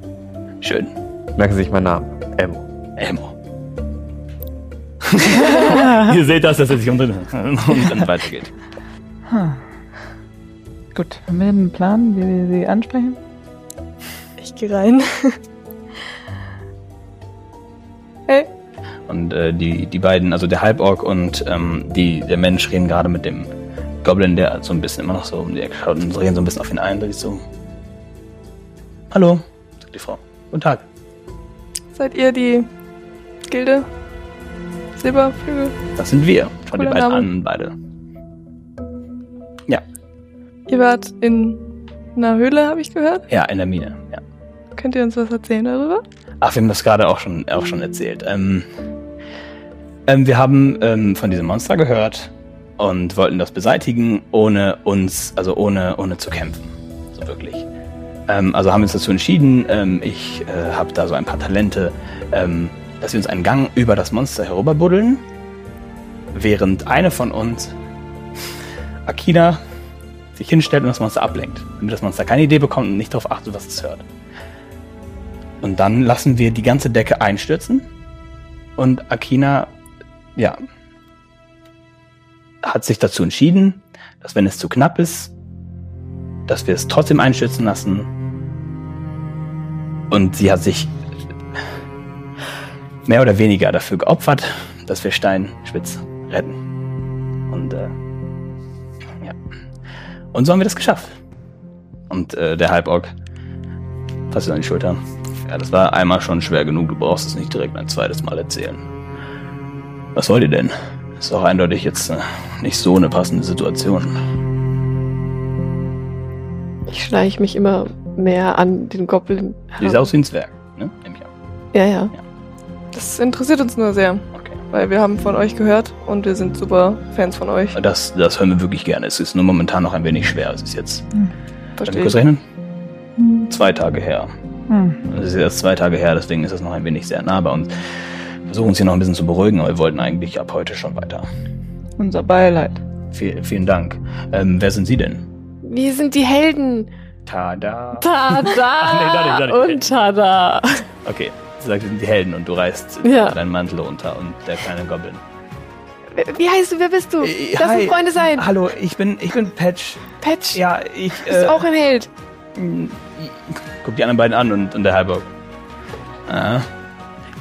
Schön. Merken Sie sich meinen Namen. Elmo. [laughs] Elmo. Ihr seht das, dass er sich umdreht [laughs] und dann weitergeht. Gut, haben wir einen Plan, wie wir sie ansprechen? Ich gehe rein. [laughs] Und äh, die, die beiden, also der Halborg und ähm, die, der Mensch reden gerade mit dem Goblin, der so ein bisschen immer noch so um die Ecke schaut und reden so ein bisschen auf ihn ein. Da ist so. Hallo, sagt die Frau. Guten Tag. seid ihr die Gilde? Silberflügel? Das sind wir. Schaut die beiden an, beide. Ihr wart in einer Höhle, habe ich gehört. Ja, in der Mine. Ja. Könnt ihr uns was erzählen darüber? Ach, wir haben das gerade auch schon, auch schon erzählt. Ähm, ähm, wir haben ähm, von diesem Monster gehört und wollten das beseitigen, ohne uns, also ohne, ohne zu kämpfen. So wirklich. Ähm, also haben wir uns dazu entschieden, ähm, ich äh, habe da so ein paar Talente, ähm, dass wir uns einen Gang über das Monster herüberbuddeln, während eine von uns, [laughs] Akina, sich hinstellt und das Monster ablenkt. Damit das Monster keine Idee bekommt und nicht darauf achtet, was es hört. Und dann lassen wir die ganze Decke einstürzen. Und Akina, ja, hat sich dazu entschieden, dass wenn es zu knapp ist, dass wir es trotzdem einstürzen lassen. Und sie hat sich mehr oder weniger dafür geopfert, dass wir Steinspitz retten. Und äh, ja. Und so haben wir das geschafft. Und äh, der Halborg fasst sich an die Schulter. Ja, das war einmal schon schwer genug. Du brauchst es nicht direkt ein zweites Mal erzählen. Was wollt ihr denn? Ist auch eindeutig jetzt äh, nicht so eine passende Situation. Ich schleiche mich immer mehr an den Goblin. Sie sieht aus wie ein Zwerg, ne? Nehm ich an. Ja, ja. Das interessiert uns nur sehr, Okay. weil wir haben von euch gehört und wir sind super Fans von euch. Das, das hören wir wirklich gerne. Es ist nur momentan noch ein wenig schwer. Es ist jetzt. Wir Verstehe kurz ich. rechnen? Zwei Tage her. Hm. Es ist erst zwei Tage her, deswegen ist das noch ein wenig sehr nah bei uns. Wir versuchen uns hier noch ein bisschen zu beruhigen, aber wir wollten eigentlich ab heute schon weiter. Unser Beileid. Viel, vielen Dank. Ähm, wer sind Sie denn? Wir sind die Helden. Tada. Tada! [laughs] nee, da nicht, da nicht. Und tada! Okay, sie sagt, wir sind die Helden und du reißt Ja. deinen Mantel runter und der kleine Goblin. Wie heißt du? Wer bist du? Äh, Lass uns Freunde sein. Hallo, ich bin, ich bin Patch. Patch, Ja, ich. bist du auch ein Held? m, guck die anderen beiden an und, und der Halburg. Ah,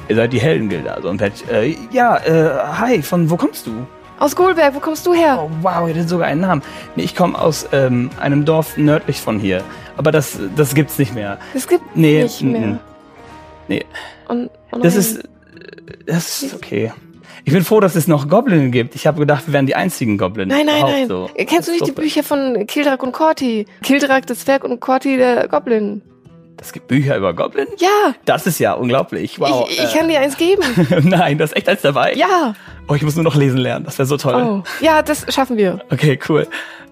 ihr seid die Heldengilde, also und Patch. Äh, ja, äh, hi, von wo kommst du? Aus Goldberg, wo kommst du her? Oh, wow, ihr hattet sogar einen Namen. Nee, ich komme aus ähm, einem Dorf nördlich von hier. Aber das, das gibt's nicht mehr. Es gibt Nee, nicht mehr. Nee, Und, und das ist. Das ist okay. Ich bin froh, dass es noch Goblin gibt. Ich habe gedacht, wir wären die einzigen Goblin. Nein, nein, nein. So. Kennst du nicht die. Bücher von Kildrak und Corti? Kildrak, der Zwerg und Corti, der Goblin. Es gibt Bücher über Goblin? Ja, Das ist ja unglaublich. Wow. ich, ich kann dir eins geben. [laughs] Nein, da ist echt eins dabei. Ja. Oh, ich muss nur noch lesen lernen. Das wäre so toll. Oh. Ja, das schaffen wir. Okay, cool.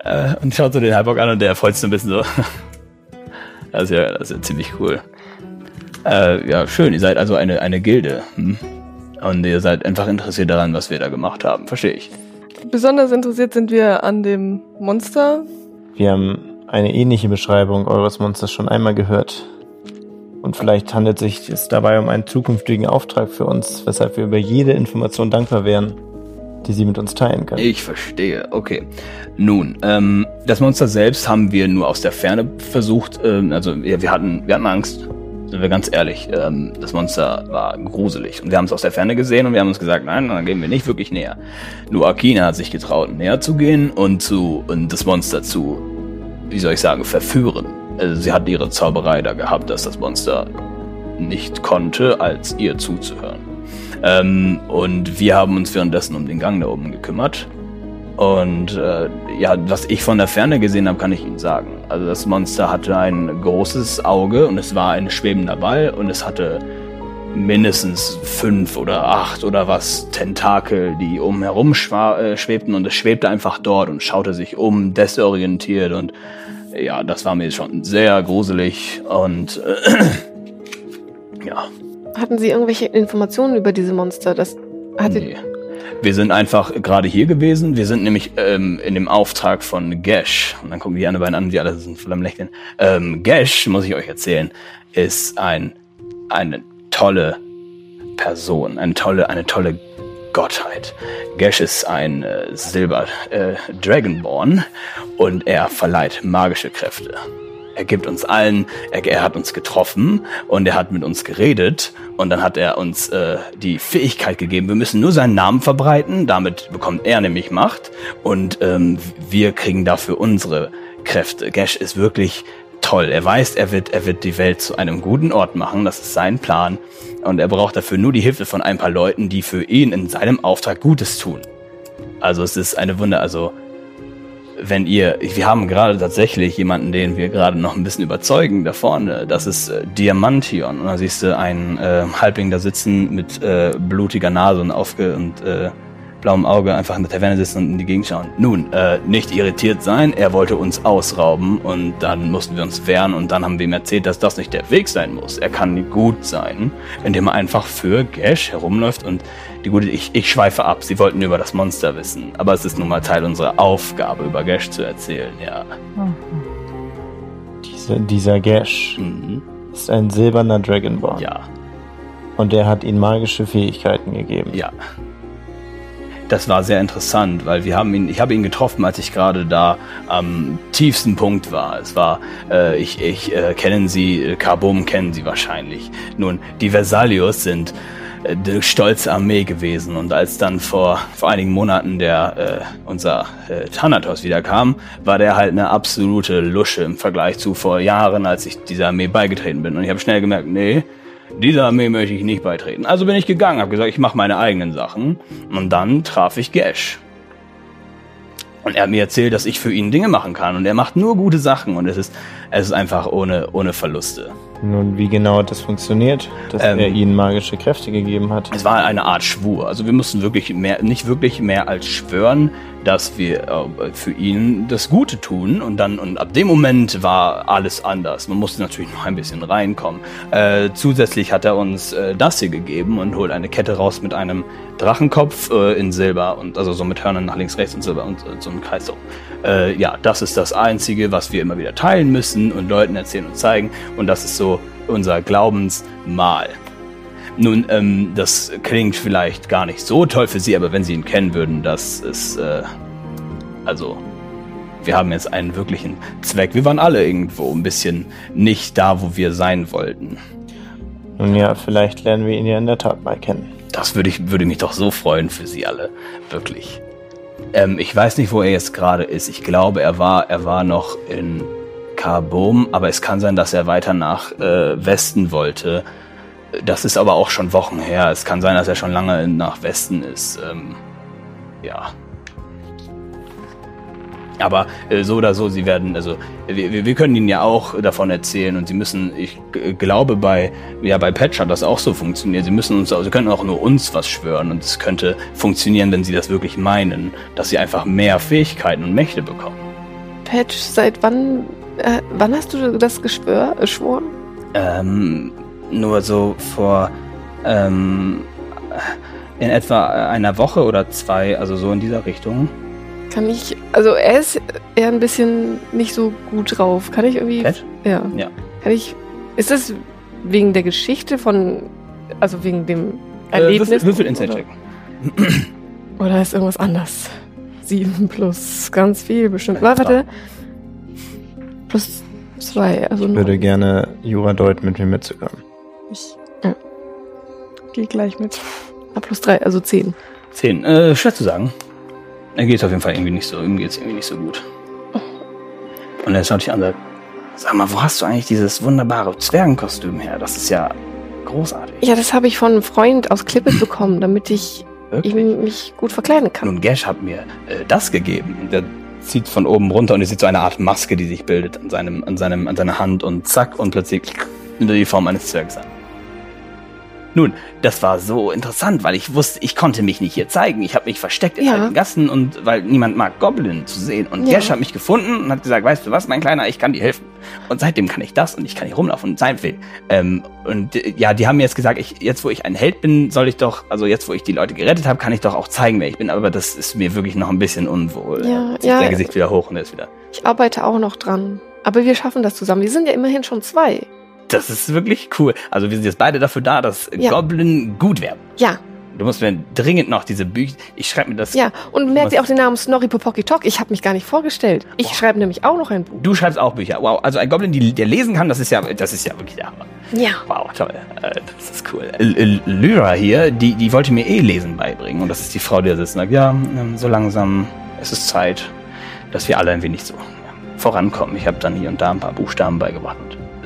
Äh, und schaut so den Halbbock an und der freut sich so ein bisschen so. [laughs] Das ist ja, das ist ja ziemlich cool. Äh, ja, schön. Ihr seid also eine, eine Gilde. Hm? Und ihr seid einfach interessiert daran, was wir da gemacht haben. Verstehe ich. Besonders interessiert sind wir an dem Monster. Wir haben eine ähnliche Beschreibung eures Monsters schon einmal gehört. Und vielleicht handelt sich es dabei um einen zukünftigen Auftrag für uns, weshalb wir über jede Information dankbar wären, die Sie mit uns teilen können. Ich verstehe. Okay. Nun, ähm, das Monster selbst haben wir nur aus der Ferne versucht. Ähm, also ja, wir hatten, wir hatten Angst. Sind wir ganz ehrlich. Ähm, das Monster war gruselig und wir haben es aus der Ferne gesehen und wir haben uns gesagt, nein, dann gehen wir nicht wirklich näher. Nur Akina hat sich getraut, näher zu gehen und zu und das Monster zu, wie soll ich sagen, verführen. Also sie hat ihre Zauberei da gehabt, dass das Monster nicht konnte, als ihr zuzuhören. Ähm, und wir haben uns währenddessen um den Gang da oben gekümmert. Und äh, ja, was ich von der Ferne gesehen habe, kann ich Ihnen sagen. Also das Monster hatte ein großes Auge und es war ein schwebender Ball und es hatte mindestens fünf oder acht oder was Tentakel, die umherum äh, schwebten und es schwebte einfach dort und schaute sich um, desorientiert und ja, das war mir schon sehr gruselig und äh, [clears throat] ja, Hatten Sie irgendwelche Informationen über diese Monster? Das hatte nee. wir sind einfach gerade hier gewesen. Wir sind nämlich ähm, in dem Auftrag von Gash. Und dann gucken die anderen beiden an, die alle sind voll am Lächeln. Ähm, Gash, muss ich euch erzählen, ist ein, eine tolle Person, eine tolle, eine tolle Gottheit. Gash ist ein äh, Silber äh, Dragonborn und er verleiht magische Kräfte. Er gibt uns allen, er, er, hat uns getroffen und er hat mit uns geredet und dann hat er uns äh, die Fähigkeit gegeben, wir müssen nur seinen Namen verbreiten, damit bekommt er nämlich Macht und ähm, wir kriegen dafür unsere Kräfte. Gash ist wirklich toll. Er weiß, er wird, er wird die Welt zu einem guten Ort machen, das ist sein Plan und er braucht dafür nur die Hilfe von ein paar Leuten, die für ihn in seinem Auftrag Gutes tun. Also es ist eine Wunder, also wenn ihr, wir haben gerade tatsächlich jemanden, den wir gerade noch ein bisschen überzeugen da vorne. Das ist äh, Diamantion. Und da siehst du einen äh, Halbling da sitzen mit äh, blutiger Nase und aufge und äh, blauem Auge einfach in der Taverne sitzen und in die Gegend schauen. Nun, äh, nicht irritiert sein, er wollte uns ausrauben und dann mussten wir uns wehren und dann haben wir ihm erzählt, dass das nicht der Weg sein muss. Er kann gut sein, indem er einfach für Gash herumläuft und die gute, ich, ich schweife ab, sie wollten über das Monster wissen, aber es ist nun mal Teil unserer Aufgabe, über Gash zu erzählen, ja. Diese, dieser Gash Mhm. ist ein silberner Dragonborn. Ja, Und der hat ihnen magische Fähigkeiten gegeben. ja. Das war sehr interessant, weil wir haben ihn, ich habe ihn getroffen, als ich gerade da am tiefsten Punkt war. Es war, äh, ich, ich äh, kennen Sie, äh, Carbom kennen Sie wahrscheinlich. Nun, die Versalius sind äh, eine stolze Armee gewesen und als dann vor, vor einigen Monaten der äh, unser äh, Thanatos wiederkam, war der halt eine absolute Lusche im Vergleich zu vor Jahren, als ich dieser Armee beigetreten bin. Und ich habe schnell gemerkt, nee, dieser Armee möchte ich nicht beitreten. Also bin ich gegangen, habe gesagt, ich mache meine eigenen Sachen. Und dann traf ich Gash. Und er hat mir erzählt, dass ich für ihn Dinge machen kann. Und er macht nur gute Sachen. Und es ist, es ist einfach ohne, ohne Verluste. Nun, wie genau hat das funktioniert, dass Ähm, er ihnen magische Kräfte gegeben hat? Es war eine Art Schwur. Also wir mussten wirklich mehr, nicht wirklich mehr als schwören, dass wir äh, für ihn das Gute tun. Und dann, und ab dem Moment war alles anders. Man musste natürlich noch ein bisschen reinkommen. Äh, zusätzlich hat er uns äh, das hier gegeben und holt eine Kette raus mit einem Drachenkopf äh, in Silber und also so mit Hörnern nach links, rechts und Silber und äh, so einem Kreis so. Äh, ja, das ist das Einzige, was wir immer wieder teilen müssen und Leuten erzählen und zeigen. Und das ist so unser Glaubensmal. Nun, ähm, das klingt vielleicht gar nicht so toll für Sie, aber wenn Sie ihn kennen würden, das ist, äh, also, wir haben jetzt einen wirklichen Zweck. Wir waren alle irgendwo ein bisschen nicht da, wo wir sein wollten. Nun ja, vielleicht lernen wir ihn ja in der Tat mal kennen. Das würde ich, würde mich doch so freuen für Sie alle. Wirklich. Ähm, ich weiß nicht, wo er jetzt gerade ist. Ich glaube, er war, er war noch in Carbom, aber es kann sein, dass er weiter nach äh, Westen wollte. Das ist aber auch schon Wochen her. Es kann sein, dass er schon lange nach Westen ist. Ähm, ja. Aber äh, so oder so, sie werden, also wir, wir- können ihnen ja auch davon erzählen und sie müssen, ich glaube bei, ja bei Patch hat das auch so funktioniert. Sie müssen uns, also sie können auch nur uns was schwören und es könnte funktionieren, wenn sie das wirklich meinen, dass sie einfach mehr Fähigkeiten und Mächte bekommen. Patch, seit wann, äh, wann hast du das geschwör, geschworen? Ähm, nur so vor ähm, in etwa einer Woche oder zwei, also so in dieser Richtung. Kann ich, also er ist eher ein bisschen nicht so gut drauf. Kann ich irgendwie, Patch? ja. Ja. Kann ich, ist das wegen der Geschichte von, also wegen dem Äh, Erlebnis? würfel, würfel Insight Check. Oder, oder ist irgendwas anders? Sieben plus ganz viel bestimmt. Warte. Plus zwei, also Ich würde gerne Jura deuten, mit mir mitzukommen. Ich Ja. gehe gleich mit. Ah, plus drei, also zehn. Zehn. Äh, schwer zu sagen. Er geht auf jeden Fall irgendwie nicht so, ihm geht's irgendwie nicht so gut. Und er schaut dich an und sagt, sag mal, wo hast du eigentlich dieses wunderbare Zwergenkostüm her? Das ist ja großartig. Ja, das habe ich von einem Freund aus Klippe bekommen, damit ich Wirklich? eben mich gut verkleiden kann. Nun, Gash hat mir äh, das gegeben. Und der zieht von oben runter und ihr seht so eine Art Maske, die sich bildet an seinem, an seinem, an seiner Hand und zack und plötzlich er die Form eines Zwergs an. Nun, das war so interessant, weil ich wusste, ich konnte mich nicht hier zeigen. Ich habe mich versteckt in Ja. alten Gassen und weil niemand mag Goblin zu sehen. Und Ja. Hat mich gefunden und hat gesagt, weißt du was, mein Kleiner, ich kann dir helfen. Und seitdem kann ich das und ich kann hier rumlaufen und sein will. Ähm, und äh, ja, die haben mir jetzt gesagt, ich, jetzt wo ich ein Held bin, soll ich doch, also jetzt wo ich die Leute gerettet habe, kann ich doch auch zeigen, wer ich bin. Aber das ist mir wirklich noch ein bisschen unwohl. Ja, ja. Sein Gesicht wieder hoch und er ist wieder. Ich arbeite auch noch dran. Aber wir schaffen das zusammen. Wir sind ja immerhin schon zwei. Das ist wirklich cool. Also wir sind jetzt beide dafür da, dass Ja. Goblin gut werden. Ja, Du musst mir dringend noch diese Bücher. Ich schreibe mir das. ja. Und merkt ihr auch den Namen Snorri Popoki Tok? Ich habe mich gar nicht vorgestellt. Ich schreibe nämlich auch noch ein Buch. Du schreibst auch Bücher. Wow. Also ein Goblin, die, der lesen kann, das ist ja, das ist ja wirklich der Hammer. Ja. Wow, toll. Äh, Das ist cool. Lyra hier, die, die wollte mir eh Lesen beibringen. Und das ist die Frau, die da sitzt und sagt, ja, ähm, so langsam, es ist Zeit, dass wir alle ein wenig so vorankommen. Ich habe dann hier und da ein paar Buchstaben beigebracht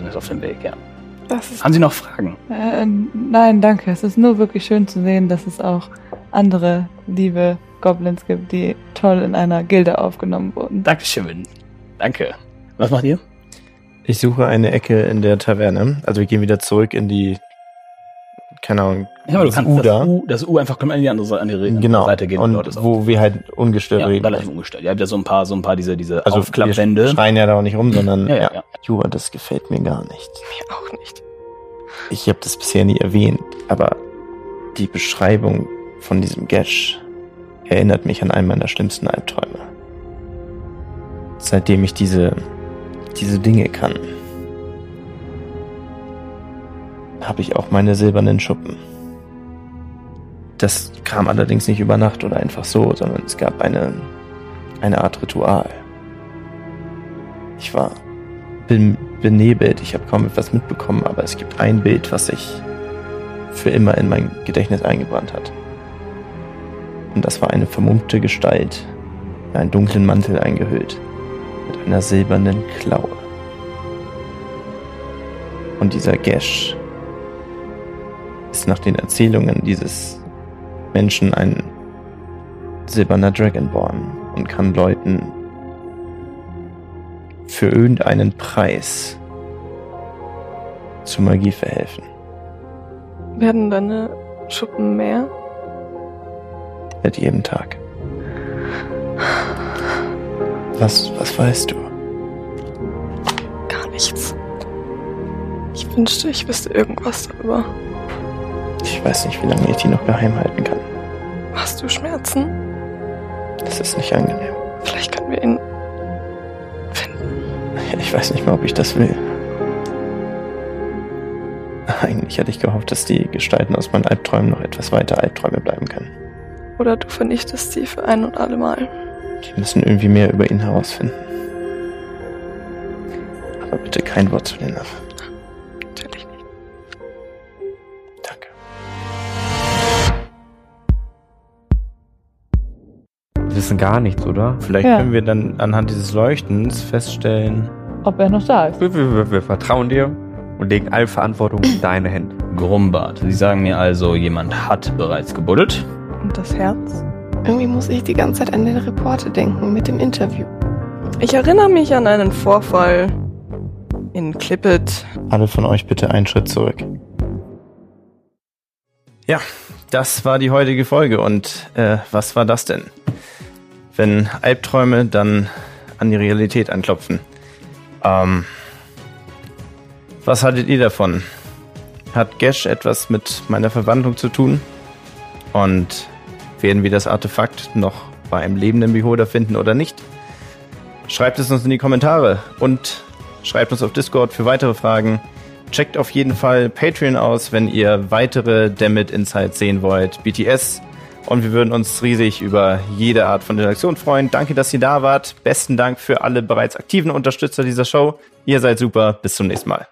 jetzt auf dem Weg, ja. Das ist Haben Sie noch Fragen? Äh, nein, danke. Es ist nur wirklich schön zu sehen, dass es auch andere liebe Goblins gibt, die toll in einer Gilde aufgenommen wurden. Dankeschön. Danke. Was macht ihr? Ich suche eine Ecke in der Taverne. Also wir gehen wieder zurück in die, keine Ahnung, Ja, aber du kannst U das da. U, das U einfach komplett an die andere, Seite- an die genau. Seite gehen. und dort ist wo wir halt ungestört ja, reden. relativ ungestellt. Ihr habt ja so ein paar, so ein paar diese, diese Also Aufklappwände. wir schreien ja da auch nicht rum, sondern Ja, ja, ja, ja. Jura, das gefällt mir gar nicht. Mir auch nicht. Ich habe das bisher nie erwähnt, aber die Beschreibung von diesem Gash erinnert mich an einen meiner schlimmsten Albträume. Seitdem ich diese, diese Dinge kann, habe ich auch meine silbernen Schuppen. Das kam allerdings nicht über Nacht oder einfach so, sondern es gab eine, eine Art Ritual. Ich war benebelt, ich habe kaum etwas mitbekommen, aber es gibt ein Bild, was sich für immer in mein Gedächtnis eingebrannt hat. Und das war eine vermummte Gestalt, in einen dunklen Mantel eingehüllt, mit einer silbernen Klaue. Und dieser Gash ist nach den Erzählungen dieses Menschen ein silberner Dragonborn und kann Leuten für irgendeinen Preis zur Magie verhelfen. Werden deine Schuppen mehr? Mit jedem Tag. Was, was weißt du? Gar nichts. Ich wünschte, ich wüsste irgendwas darüber. Ich weiß nicht, wie lange ich die noch geheim halten kann. Hast du Schmerzen? Das ist nicht angenehm. Vielleicht können wir ihn finden. Ich weiß nicht mal, ob ich das will. Eigentlich hatte ich gehofft, dass die Gestalten aus meinen Albträumen noch etwas weiter Albträume bleiben können. Oder du vernichtest sie für ein und alle Mal. Die müssen irgendwie mehr über ihn herausfinden. Aber bitte kein Wort zu den Affen. Wissen gar nichts, oder? Vielleicht Ja. können wir dann anhand dieses Leuchtens feststellen, Ob er noch da ist. Wir, wir, wir, wir vertrauen dir und legen alle Verantwortung in deine Hände. Grumbart. Sie sagen mir also, jemand hat bereits gebuddelt. Und das Herz? Irgendwie muss ich die ganze Zeit an den Reporter denken mit dem Interview. Ich erinnere mich an einen Vorfall in Clippet. alle von euch bitte einen Schritt zurück. Ja, das war die heutige Folge und äh, was war das denn? Wenn Albträume dann an die Realität anklopfen. Ähm, was haltet ihr davon? Hat Gesh etwas mit meiner Verwandlung zu tun? Und werden wir das Artefakt noch bei einem lebenden Beholder finden oder nicht? Schreibt es uns in die Kommentare und schreibt uns auf Discord für weitere Fragen. Checkt auf jeden Fall Patreon aus, wenn ihr weitere Dammit Insights sehen wollt. BTS. Und wir würden uns riesig über jede Art von Interaktion freuen. Danke, dass ihr da wart. Besten Dank für alle bereits aktiven Unterstützer dieser Show. Ihr seid super. Bis zum nächsten Mal.